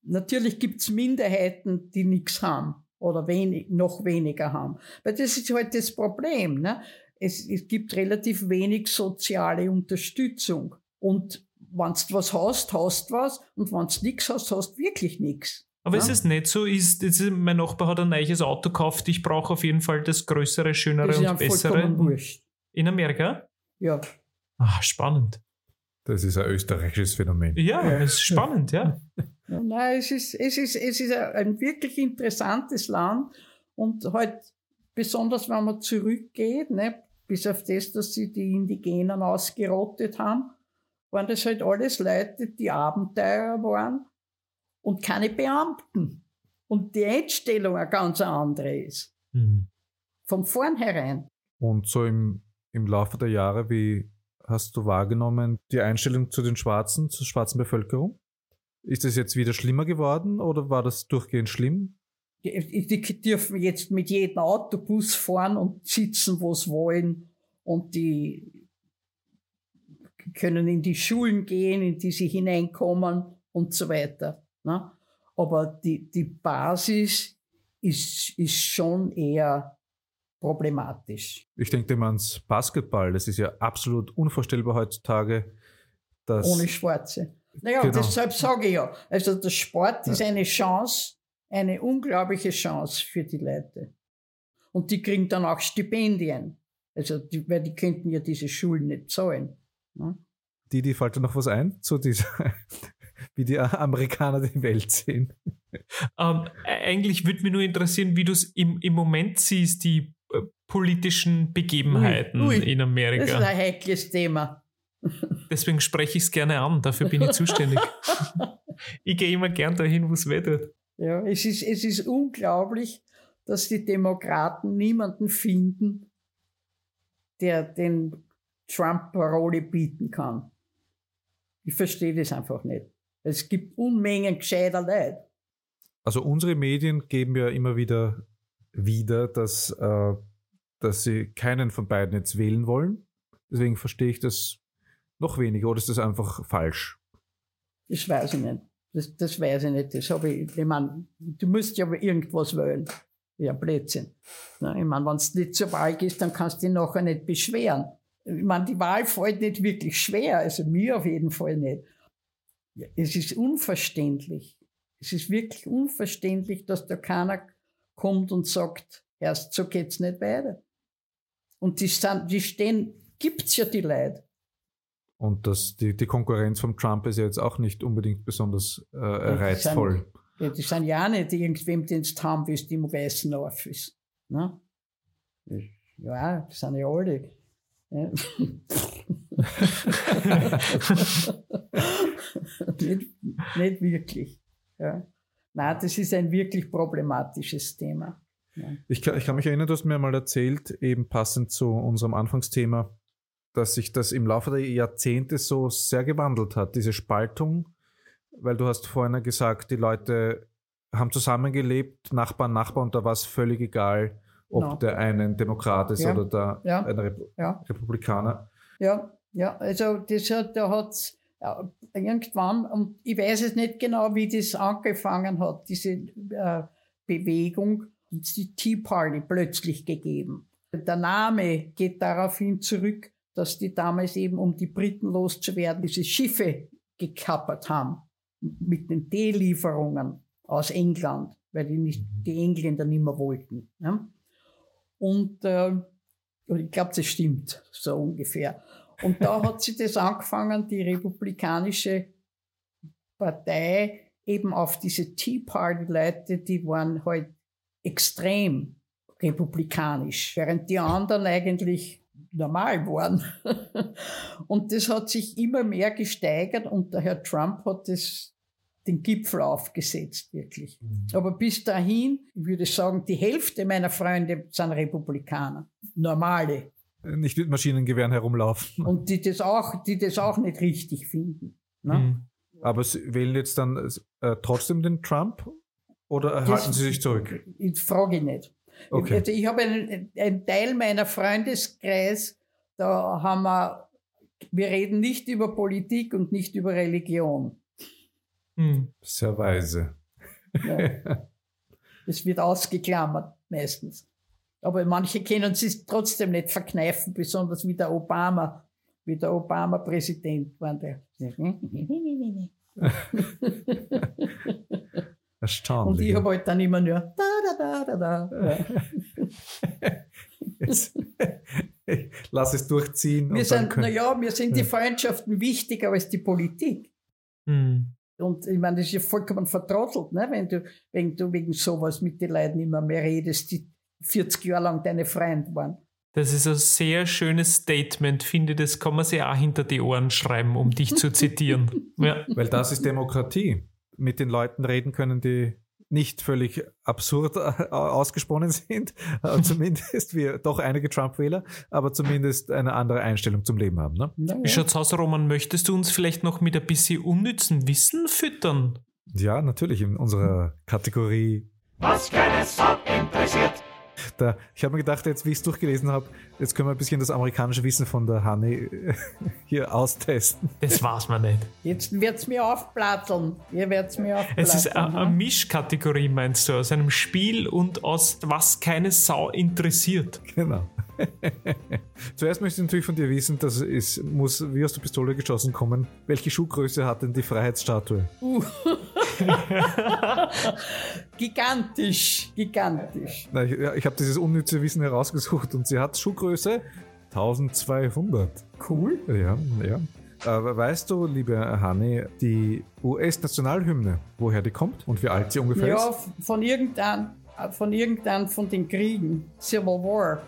natürlich gibt's Minderheiten, die nichts haben oder wenig, noch weniger haben. Weil das ist halt das Problem. Ne? Es, es gibt relativ wenig soziale Unterstützung. Und wenn du was hast, hast was. Und wenn du nichts hast, hast wirklich nichts. Aber Ja. ist es nicht so? Ist, ist, mein Nachbar hat ein neues Auto gekauft. Ich brauche auf jeden Fall das größere, schönere Das ist und bessere. wurscht. In Amerika? Ja. Ah, spannend. Das ist ein österreichisches Phänomen. Ja, es ist spannend, ja. Ja, nein, es ist, es ist, es ist ein, wirklich interessantes Land und halt besonders, wenn man zurückgeht, ne, bis auf das, dass sie die Indigenen ausgerottet haben, waren das halt alles Leute, die Abenteurer waren und keine Beamten. Und die Einstellung eine ganz andere ist. Hm. Von vornherein. Und so im, im Laufe der Jahre, wie hast du wahrgenommen die Einstellung zu den Schwarzen, zur schwarzen Bevölkerung? Ist es jetzt wieder schlimmer geworden oder war das durchgehend schlimm? Die, dürfen jetzt mit jedem Autobus fahren und sitzen, wo sie wollen. Und die können in die Schulen gehen, in die sie hineinkommen und so weiter. Ne? Aber die, die Basis ist, ist schon eher problematisch. Ich denke immer ans Basketball. Das ist ja absolut unvorstellbar heutzutage, dass Ohne Schwarze. Naja, Genau. deshalb sage ich ja. Also der Sport ist eine Chance, eine unglaubliche Chance für die Leute. Und die kriegen dann auch Stipendien. Also, die, weil die könnten ja diese Schulen nicht zahlen. Ne? die, die fällt dir noch was ein zu dieser *laughs* wie die Amerikaner die Welt sehen. Ähm, eigentlich würde mich nur interessieren, wie du es im, im Moment siehst, die äh, politischen Begebenheiten Ui, ui. in Amerika. Das ist ein heikles Thema. Deswegen spreche ich es gerne an, dafür bin ich *laughs* zuständig. ich gehe immer gern dahin, wo es weh tut. Ja, es ist, es ist unglaublich, dass die Demokraten niemanden finden, der den Trump Parole bieten kann. Ich verstehe das einfach nicht. Es gibt Unmengen gescheiter Leute. Also unsere Medien geben ja immer wieder wieder, dass, äh, dass sie keinen von beiden jetzt wählen wollen. Deswegen verstehe ich das noch weniger. Oder ist das einfach falsch? Das weiß ich nicht. Das, das weiß ich nicht. Das habe ich, ich meine, du musst ja irgendwas wählen. Ja, Blödsinn. Ich meine, wenn es nicht zur Wahl gehst, dann kannst du dich nachher nicht beschweren. Ich meine, die Wahl fällt nicht wirklich schwer, also mir auf jeden Fall nicht. Es ist unverständlich. Es ist wirklich unverständlich, dass da keiner kommt und sagt, erst so geht's nicht weiter. Und die, sind, die stehen, gibt's ja die Leute. Und das, die, die Konkurrenz vom Trump ist ja jetzt auch nicht unbedingt besonders äh, reizvoll. Ja, die sind ja auch nicht irgendwem, den du haben willst, im weißen Office. Ne? Ja, die sind ja alle. Ja. nicht, nicht wirklich. Ja. Nein, das ist ein wirklich problematisches Thema. Ja. Ich, kann, ich kann mich erinnern, du hast mir mal erzählt, eben passend zu unserem Anfangsthema, dass sich das im Laufe der Jahrzehnte so sehr gewandelt hat, diese Spaltung, weil du hast vorhin gesagt, die Leute haben zusammengelebt, Nachbar, Nachbar, und da war es völlig egal, ob No. der eine ein Demokrat ist Ja. oder der Ja. ein Rep Ja. Republikaner. Ja, ja, also das hat, da hat's ja, irgendwann, und ich weiß es nicht genau, wie das angefangen hat, diese äh, Bewegung, die Tea Party plötzlich gegeben. Der Name geht daraufhin zurück, dass die damals eben, um die Briten loszuwerden, diese Schiffe gekappert haben mit den Teelieferungen aus England, weil die, nicht, die Engländer nicht mehr wollten. Ne? Und äh, ich glaube, das stimmt, so ungefähr. Und da hat sie das angefangen, die republikanische Partei eben auf diese Tea Party-Leute, die waren halt extrem republikanisch, während die anderen eigentlich normal waren. *laughs* und das hat sich immer mehr gesteigert und der Herr Trump hat das den Gipfel aufgesetzt, wirklich. Aber bis dahin, ich würde sagen, die Hälfte meiner Freunde sind Republikaner. Normale. Nicht mit Maschinengewehren herumlaufen. Und die das auch, die das auch nicht richtig finden. Ne? Mhm. Aber sie wählen jetzt dann äh, trotzdem den Trump oder Das- halten sie sich zurück? Ich frage ich nicht. Okay. Also ich habe einen, einen Teil meiner Freundeskreis, da haben wir, wir reden nicht über Politik und nicht über Religion. Mhm. Sehr weise. Ja. *laughs* Das wird ausgeklammert meistens. Aber manche können es trotzdem nicht verkneifen, besonders wie der Obama, wie der Obama-Präsident war. Der. *laughs* *laughs* Erstaunlich. Und ich habe halt dann immer nur da, da, da, da, da. Jetzt, *laughs* lass es durchziehen. Wir sind, naja, mir sind die. Freundschaften wichtiger als die Politik. Mhm. Und ich meine, das ist ja vollkommen vertrottelt, ne? wenn, du, wenn du wegen sowas mit den Leuten immer mehr redest, die 40 Jahre lang deine Freunde waren. Das ist ein sehr schönes Statement, finde ich. Das kann man sich auch hinter die Ohren schreiben, um dich zu zitieren. *laughs* Ja. Weil das ist Demokratie. Mit den Leuten reden können, die nicht völlig absurd *laughs* ausgesponnen sind, äh, *laughs* zumindest wie doch einige Trump-Wähler, aber zumindest eine andere Einstellung zum Leben haben. Ne? Na, Wie ja. schaut's aus, Roman? Möchtest du uns vielleicht noch mit ein bisschen unnützen Wissen füttern? Ja, natürlich in unserer Kategorie. Was keine Sau interessiert. Da, ich habe mir gedacht, jetzt wie ich es durchgelesen habe, jetzt können wir ein bisschen das amerikanische Wissen von der Honey äh, *laughs* hier austesten. Das weiß man nicht. Jetzt wird's mir aufplatteln. Ihr werdt's mir aufplatteln. Es ist eine, ne? eine Mischkategorie, meinst du, aus einem Spiel und aus was keine Sau interessiert. Genau. *laughs* Zuerst möchte ich natürlich von dir wissen, dass es muss wie aus der Pistole geschossen kommen. Welche Schuhgröße hat denn die Freiheitsstatue? *laughs* *laughs* Gigantisch, gigantisch. Na, ich ja, ich habe dieses unnütze Wissen herausgesucht und sie hat Schuhgröße 1200. Cool. Ja, ja. Aber weißt du, liebe Hanni, die US-Nationalhymne, woher die kommt und wie alt sie ungefähr Ja, ist? von irgendeinem von irgendeinem von den Kriegen. Civil War.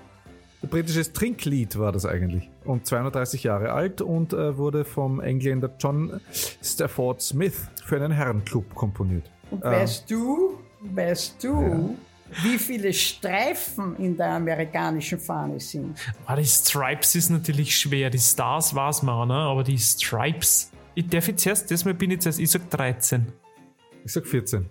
Ein britisches Trinklied war das eigentlich. Und 230 Jahre alt und äh, wurde vom Engländer John Stafford Smith für einen Herrenclub komponiert. Und weißt du, weißt du, wie viele Streifen in der amerikanischen Fahne sind? Ah, die Stripes ist natürlich schwer. Die Stars war's mal, ne? aber die Stripes. Ich darf jetzt erst, das Mal bin ich jetzt erst, ich sag 13. Ich sag 14.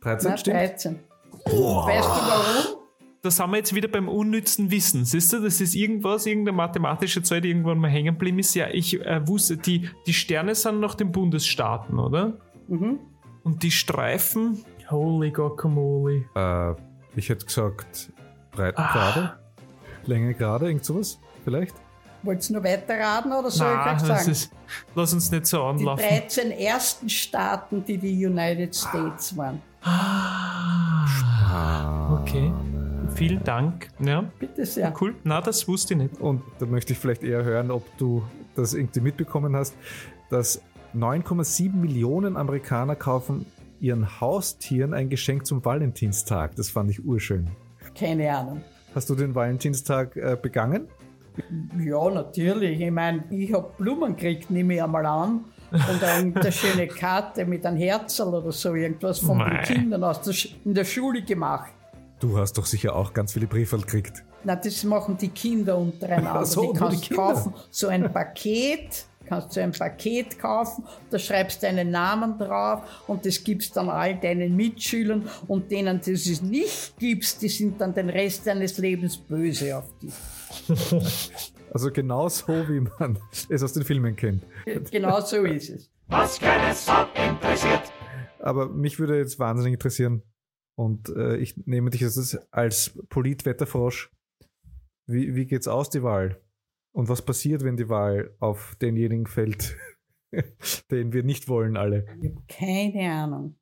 13 Na, stimmt? 13. Weißt du warum? Da sind wir jetzt wieder beim unnützen Wissen. Siehst du, das ist irgendwas, irgendeine mathematische Zahl, die irgendwann mal hängen geblieben ist. Ja, ich äh, wusste, die, die Sterne sind nach den Bundesstaaten, oder? Mhm. Und die Streifen, holy guacamole. Äh, ich hätte gesagt Breitengrade, Länge gerade, irgend sowas vielleicht. Wollt's noch weiter raten oder soll Nein, ich sagen? ist, lass uns nicht so die anlaufen. 13 ersten Staaten, die die United States waren. Ah, okay. Vielen Dank. Ja, Bitte sehr. cool. Na, das wusste ich nicht. Und da möchte ich vielleicht eher hören, ob du das irgendwie mitbekommen hast, dass 9,7 Millionen Amerikaner kaufen ihren Haustieren ein Geschenk zum Valentinstag. Das fand ich urschön. Keine Ahnung. Hast du den Valentinstag äh, begangen? Ja, natürlich. Ich meine, ich habe Blumen gekriegt, nehme ich einmal an. Und eine schöne Karte mit einem Herzl oder so, irgendwas von Mei. den Kindern aus der, in der Schule gemacht. Du hast doch sicher auch ganz viele Briefe gekriegt. Na, das machen die Kinder untereinander. So, die kannst die Kinder. kaufen, so ein Paket, kannst du ein Paket kaufen, da schreibst deinen Namen drauf und das gibst dann all deinen Mitschülern und denen, die es nicht gibst, die sind dann den Rest deines Lebens böse auf dich. *laughs* Also genau so, wie man es aus den Filmen kennt. Genau so ist es. Was keine Sau interessiert. Aber mich würde jetzt wahnsinnig interessieren, und äh, ich nehme dich als, als Politwetterfrosch, wie, wie geht's aus, die Wahl? Und was passiert, wenn die Wahl auf denjenigen fällt, *laughs* den wir nicht wollen, alle? Ich habe keine Ahnung.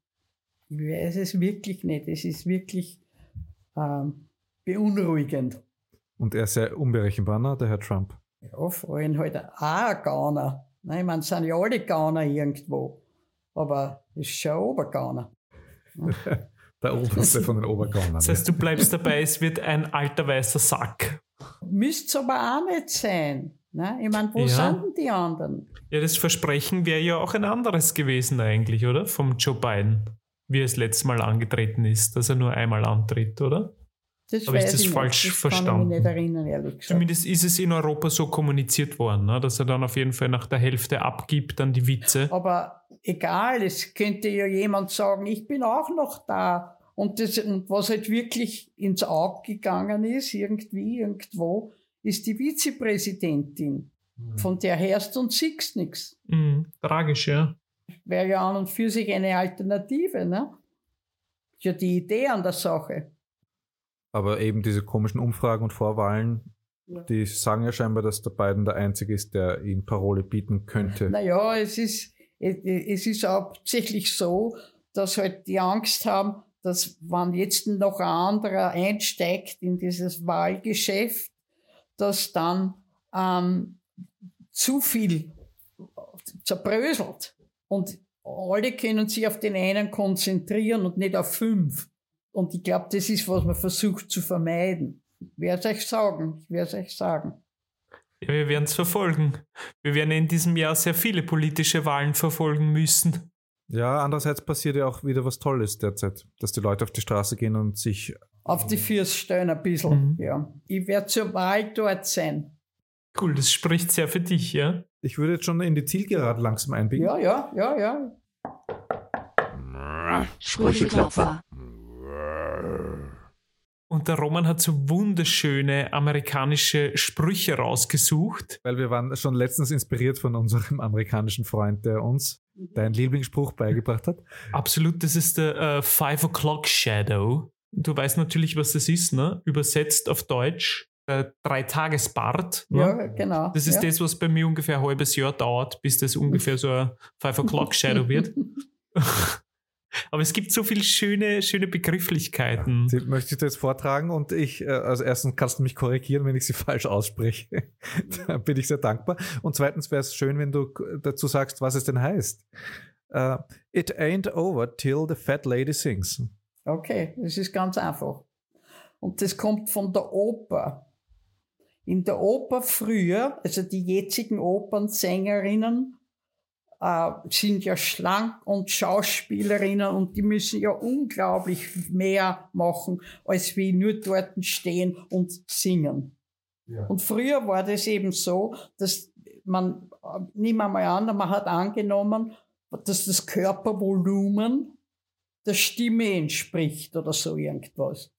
Ich weiß es wirklich nicht. Es ist wirklich ähm, beunruhigend. Und er ist sehr unberechenbar, ne, der Herr Trump. Ja, vor allem halt auch ein Gauner. Nein, ich meine, es sind ja alle Gauner irgendwo. Aber es ist schon ein Obergauner. *laughs* Der oberste von den Obergaunern. Das heißt, du bleibst dabei, es wird ein alter weißer Sack. Müsste aber auch nicht sein. Ne? Ich meine, wo Ja. sind denn die anderen? Ja, das Versprechen wäre ja auch ein anderes gewesen eigentlich, oder? Vom Joe Biden, wie er das letzte Mal angetreten ist, dass er nur einmal antritt, oder? Das Habe ich das nicht. falsch das verstanden? kann ich mich nicht erinnern, ehrlich gesagt. Zumindest ist es in Europa so kommuniziert worden, ne? dass er dann auf jeden Fall nach der Hälfte abgibt an die Witze. Aber egal, es könnte ja jemand sagen, ich bin auch noch da. Und, das, was halt wirklich ins Auge gegangen ist, irgendwie, irgendwo, ist die Vizepräsidentin. Von der hörst und siehst nichts. Mhm, tragisch, ja. Wäre ja an und für sich eine Alternative, ne? Ist ja die Idee an der Sache. Aber eben diese komischen Umfragen und Vorwahlen, Ja. die sagen ja scheinbar, dass der Biden der Einzige ist, der ihm Parole bieten könnte. Naja, es ist, es ist hauptsächlich so, dass halt die Angst haben, dass wenn jetzt noch ein anderer einsteigt in dieses Wahlgeschäft, dass dann ähm, zu viel zerbröselt. Und alle können sich auf den einen konzentrieren und nicht auf fünf. Und ich glaube, das ist, was man versucht zu vermeiden. Ich werde es euch sagen. Ich werde es euch sagen. ja wir werden es verfolgen. Wir werden in diesem Jahr sehr viele politische Wahlen verfolgen müssen. Ja, andererseits passiert ja auch wieder was Tolles derzeit, dass die Leute auf die Straße gehen und sich Auf die Füße stellen ein bisschen, Mhm. ja. Ich werde zur Wahl dort sein. Cool, das spricht sehr für dich, ja? Ich würde jetzt schon in die Zielgerade langsam einbiegen. Ja, ja, ja, ja. Sprücheklopfer. Und der Roman hat so wunderschöne amerikanische Sprüche rausgesucht. Weil wir waren schon letztens inspiriert von unserem *laughs* amerikanischen Freund, der uns deinen Lieblingsspruch beigebracht hat. Absolut, das ist der äh, Five O'Clock Shadow. Du weißt natürlich, was das ist, ne? Übersetzt auf Deutsch. Der Dreitagesbart. Ne? Ja, genau. Das ist ja. das, was bei mir ungefähr ein halbes Jahr dauert, bis das ungefähr so ein Five O'Clock Shadow wird. *laughs* *laughs* Aber es gibt so viele schöne, schöne Begrifflichkeiten. Die möchte ich dir jetzt vortragen und ich, äh, also erstens kannst du mich korrigieren, wenn ich sie *laughs* falsch ausspreche. *laughs* da bin ich sehr dankbar. Und zweitens wäre es schön, wenn du dazu sagst, was es denn heißt. Uh, it ain't over till the fat lady sings. Okay, das ist ganz einfach. Und das kommt von der Oper. In der Oper früher, also die jetzigen Opernsängerinnen, äh, sind ja schlank und Schauspielerinnen und die müssen ja unglaublich mehr machen, als wie nur dort stehen und singen. Ja. Und früher war das eben so, dass man, äh, nehmen wir mal an, man hat angenommen, dass das Körpervolumen der Stimme entspricht oder so irgendwas.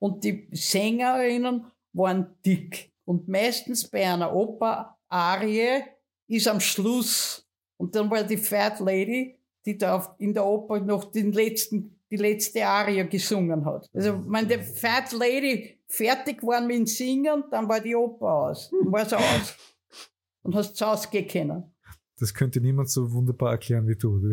Und die Sängerinnen waren dick. Und meistens bei einer Oper-Arie ist am Schluss, und dann war die Fat Lady, die da in der Oper noch den letzten, die letzte Arie gesungen hat. Also, wenn die Fat Lady fertig war mit dem Singen, dann war die Oper aus. Dann war sie aus. Und hast zu Hause. Das könnte niemand so wunderbar erklären wie du.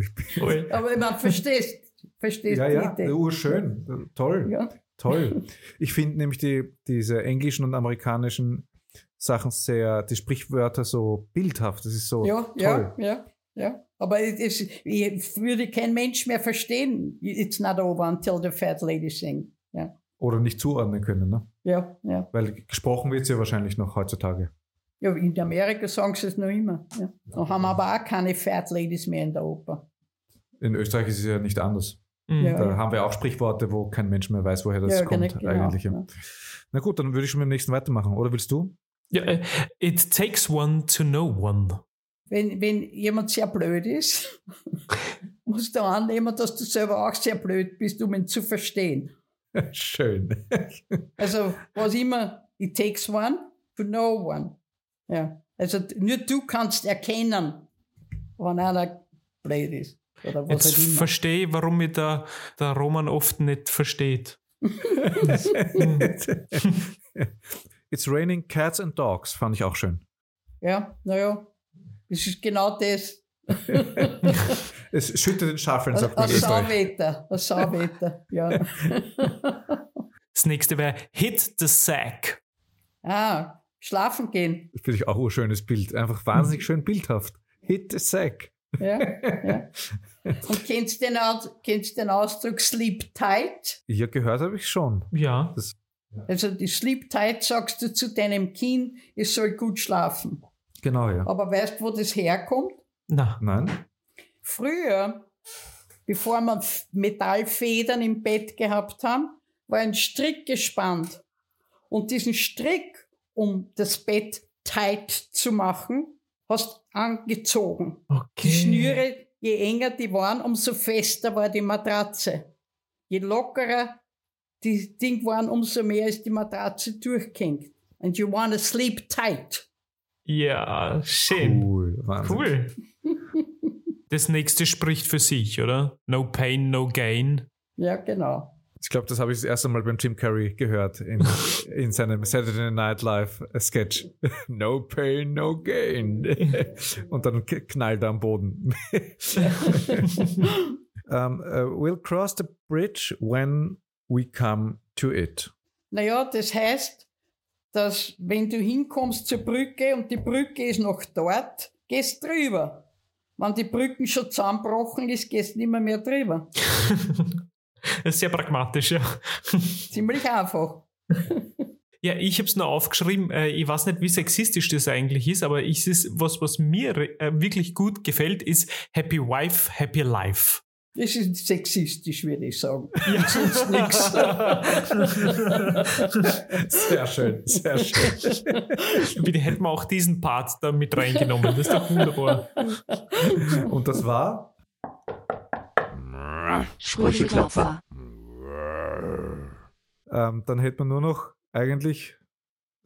Aber man verstehst, verstehst ja, ja, Idee. urschön, toll, ja. toll. Ich finde nämlich die, diese englischen und amerikanischen Sachen sehr, die Sprichwörter so bildhaft. Das ist so ja, toll. Ja, ja, ja. Aber es, ich würde kein Mensch mehr verstehen. It's not over until the fat lady sing. Ja. Oder nicht zuordnen können, ne? Ja, ja. Weil gesprochen wird es ja wahrscheinlich noch heutzutage. Ja, in Amerika sagen sie es noch immer. Ja. Da haben aber auch keine Fat Ladies mehr in der Oper. In Österreich ist es ja nicht anders. Mhm. Da ja. haben wir auch Sprichworte, wo kein Mensch mehr weiß, woher das ja, kommt genau, eigentlich. Ja. Na gut, dann würde ich schon mit dem nächsten weitermachen. Oder willst du? Ja, uh, it takes one to know one. Wenn, wenn jemand sehr blöd ist, *laughs* musst du annehmen, dass du selber auch sehr blöd bist, um ihn zu verstehen. *laughs* Schön. *laughs* also was immer, it takes one to know one. Ja. Also nur du kannst erkennen, wann einer blöd ist. Oder was Jetzt halt verstehe, warum mich der, der Roman oft nicht versteht. It's raining cats and dogs, fand ich auch schön. Ja, naja, es ist genau das. *laughs* es schüttet den Schafeln, sagt man. Ein Sauwetter, ein Sauwetter, ja. *laughs* Das nächste wäre Hit the Sack. Ah, Schlafen gehen. Das finde ich auch ein schönes Bild. Einfach wahnsinnig schön bildhaft. Hit the sack. Ja, ja. *laughs* Und kennst du den, kennst den Ausdruck Sleep Tight? Ja, gehört habe ich schon. Ja. Das, Also die Sleep Tight sagst du zu deinem Kind, es soll gut schlafen. Genau, ja. Aber weißt du, wo das herkommt? Na. Nein. Früher, bevor man Metallfedern im Bett gehabt haben, war ein Strick gespannt. Und diesen Strick um das Bett tight zu machen, hast angezogen. Okay. Die Schnüre, je enger die waren, umso fester war die Matratze. Je lockerer die Ding waren, umso mehr ist die Matratze durchgehängt. And you wanna sleep tight. Ja, schön. Cool. Wahnsinn. Cool. Das nächste spricht für sich, oder? No pain, no gain. Ja, genau. Ich glaube, das habe ich das erste Mal beim Jim Carrey gehört in, in seinem Saturday Night Live Sketch. *laughs* No pain, no gain. *laughs* Und dann knallt er am Boden. um, *laughs* uh, we'll cross the bridge when we come to it. Naja, das heißt, dass wenn du hinkommst zur Brücke und die Brücke ist noch dort, gehst drüber. Wenn die Brücken schon zusammenbrochen ist, gehst du nicht mehr, mehr drüber. *laughs* Das ist sehr pragmatisch, ja. *laughs* Ziemlich einfach. *laughs* Ja, ich habe es nur aufgeschrieben. Äh, ich weiß nicht, wie sexistisch das eigentlich ist, aber ich ist was, was mir äh, wirklich gut gefällt, ist Happy Wife, Happy Life. Das ist sexistisch, würde ich sagen. *laughs* Ja. Sonst nichts. Sehr schön, sehr schön. Bitte hätten wir auch diesen Part da mit reingenommen. Das ist doch wunderbar. Und das war? Sprücheklopfer. Ähm, dann hätte man nur noch eigentlich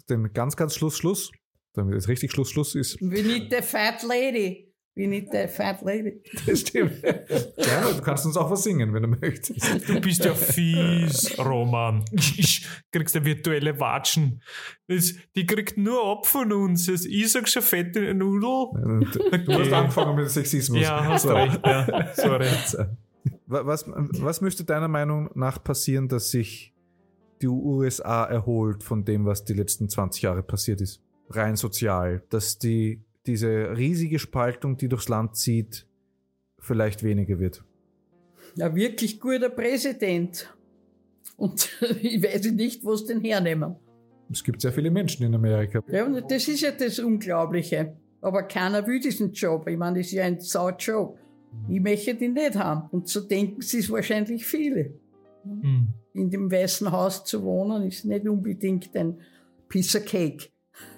den ganz, ganz Schluss, Schluss, damit es richtig Schluss, Schluss ist. We need the fat lady. We need the fat lady. *laughs* Das stimmt. ja, du kannst uns auch was singen, wenn du möchtest. Du bist ja fies, *laughs* Roman. Ich kriegst eine virtuelle Watschen. Das, die kriegt nur ab von uns. Ich sag schon fette Nudel. Du hast angefangen mit Sexismus. Ja, hast so. recht. Ja. Sorry. *laughs* Wa- Was, was müsste deiner Meinung nach passieren, dass sich die USA erholt von dem, was die letzten 20 Jahre passiert ist? Rein sozial. Dass die, diese riesige Spaltung, die durchs Land zieht, vielleicht weniger wird. Ein wirklich guter Präsident. Und *laughs* ich weiß nicht, wo sie den hernehmen. Es gibt sehr viele Menschen in Amerika. Ja, und das ist ja das Unglaubliche. Aber keiner will diesen Job. Ich meine, das ist ja ein Sau-Job. Ich möchte den nicht haben. Und so denken sie es wahrscheinlich viele. Hm. In dem Weißen Haus zu wohnen, ist nicht unbedingt ein Piece of Cake.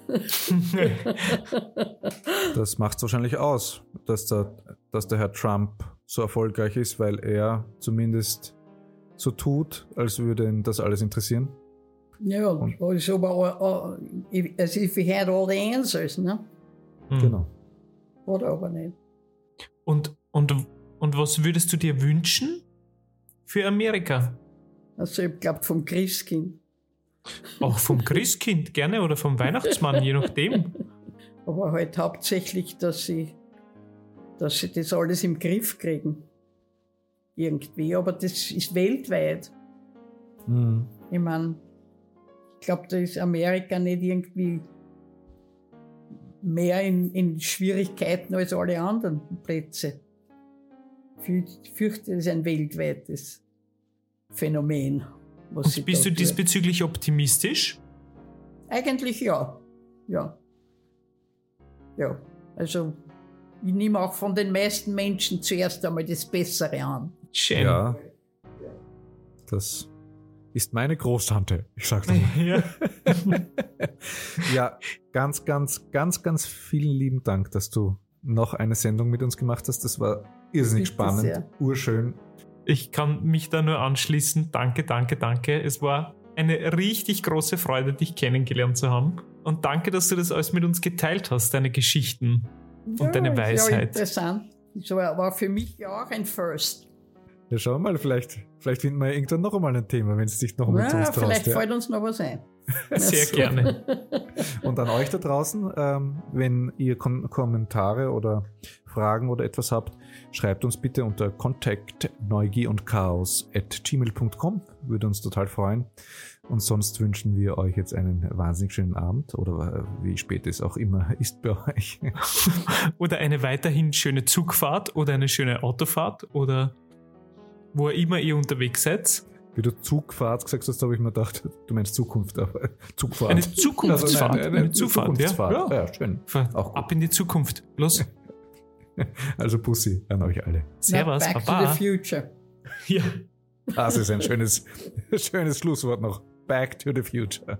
*laughs* Das macht es wahrscheinlich aus, dass der, dass der Herr Trump so erfolgreich ist, weil er zumindest so tut, als würde ihn das alles interessieren. Ja, also, aber, uh, if, as if he had all the answers, ne? Hm. Genau. Oder aber nicht. Und, und, und was würdest du dir wünschen für Amerika? Also ich glaube vom Christkind. Auch vom Christkind gerne oder vom Weihnachtsmann, je nachdem. Aber halt hauptsächlich, dass sie, dass sie das alles im Griff kriegen. Irgendwie. Aber das ist weltweit. Mhm. Ich meine, ich glaube, da ist Amerika nicht irgendwie mehr in, in Schwierigkeiten als alle anderen Plätze. Ich fürchte, das ist ein weltweites Phänomen. Und bist du diesbezüglich optimistisch? Eigentlich ja. Ja. Ja. Also, ich nehme auch von den meisten Menschen zuerst einmal das Bessere an. Schön. Ja. Das ist meine Großtante. Ich sag's nochmal. *laughs* ja. *laughs* ja, ganz, ganz, ganz, ganz vielen lieben Dank, dass du noch eine Sendung mit uns gemacht hast. Das war irrsinnig Bitte spannend, sehr. urschön. Ich kann mich da nur anschließen. Danke, danke, danke. Es war eine richtig große Freude, dich kennengelernt zu haben. Und danke, dass du das alles mit uns geteilt hast, deine Geschichten. Und deine ist Ja, Weisheit. interessant. Das war, war für mich ja auch ein First. Ja, schau mal, vielleicht, vielleicht finden wir irgendwann noch einmal ein Thema, wenn es dich noch einmal zu Ja, uns traust. vielleicht Ja. fällt uns noch was ein. Sehr so. gerne. Und an euch da draußen, ähm, wenn ihr Kom Kommentare oder Fragen oder etwas habt, schreibt uns bitte unter contact neugier und chaos at gmail.com. Würde uns total freuen. Und sonst wünschen wir euch jetzt einen wahnsinnig schönen Abend oder äh, wie spät es auch immer *laughs* ist bei euch. *laughs* Oder eine weiterhin schöne Zugfahrt oder eine schöne Autofahrt oder wo immer ihr unterwegs seid. Wie du Zugfahrt gesagt hast, habe ich mir gedacht, du meinst Zukunft, aber Zugfahrt. Eine Zukunftsfahrt. Also nein, eine, Zugfahrt, Zukunftsfahrt. Ja. Ja, schön. Auch gut. Ab in die Zukunft. Los. *laughs* Also Pussy an euch alle. Servus, Back Baba. to the future. Ja. Das ist ein schönes, *laughs* schönes Schlusswort noch. Back to the future.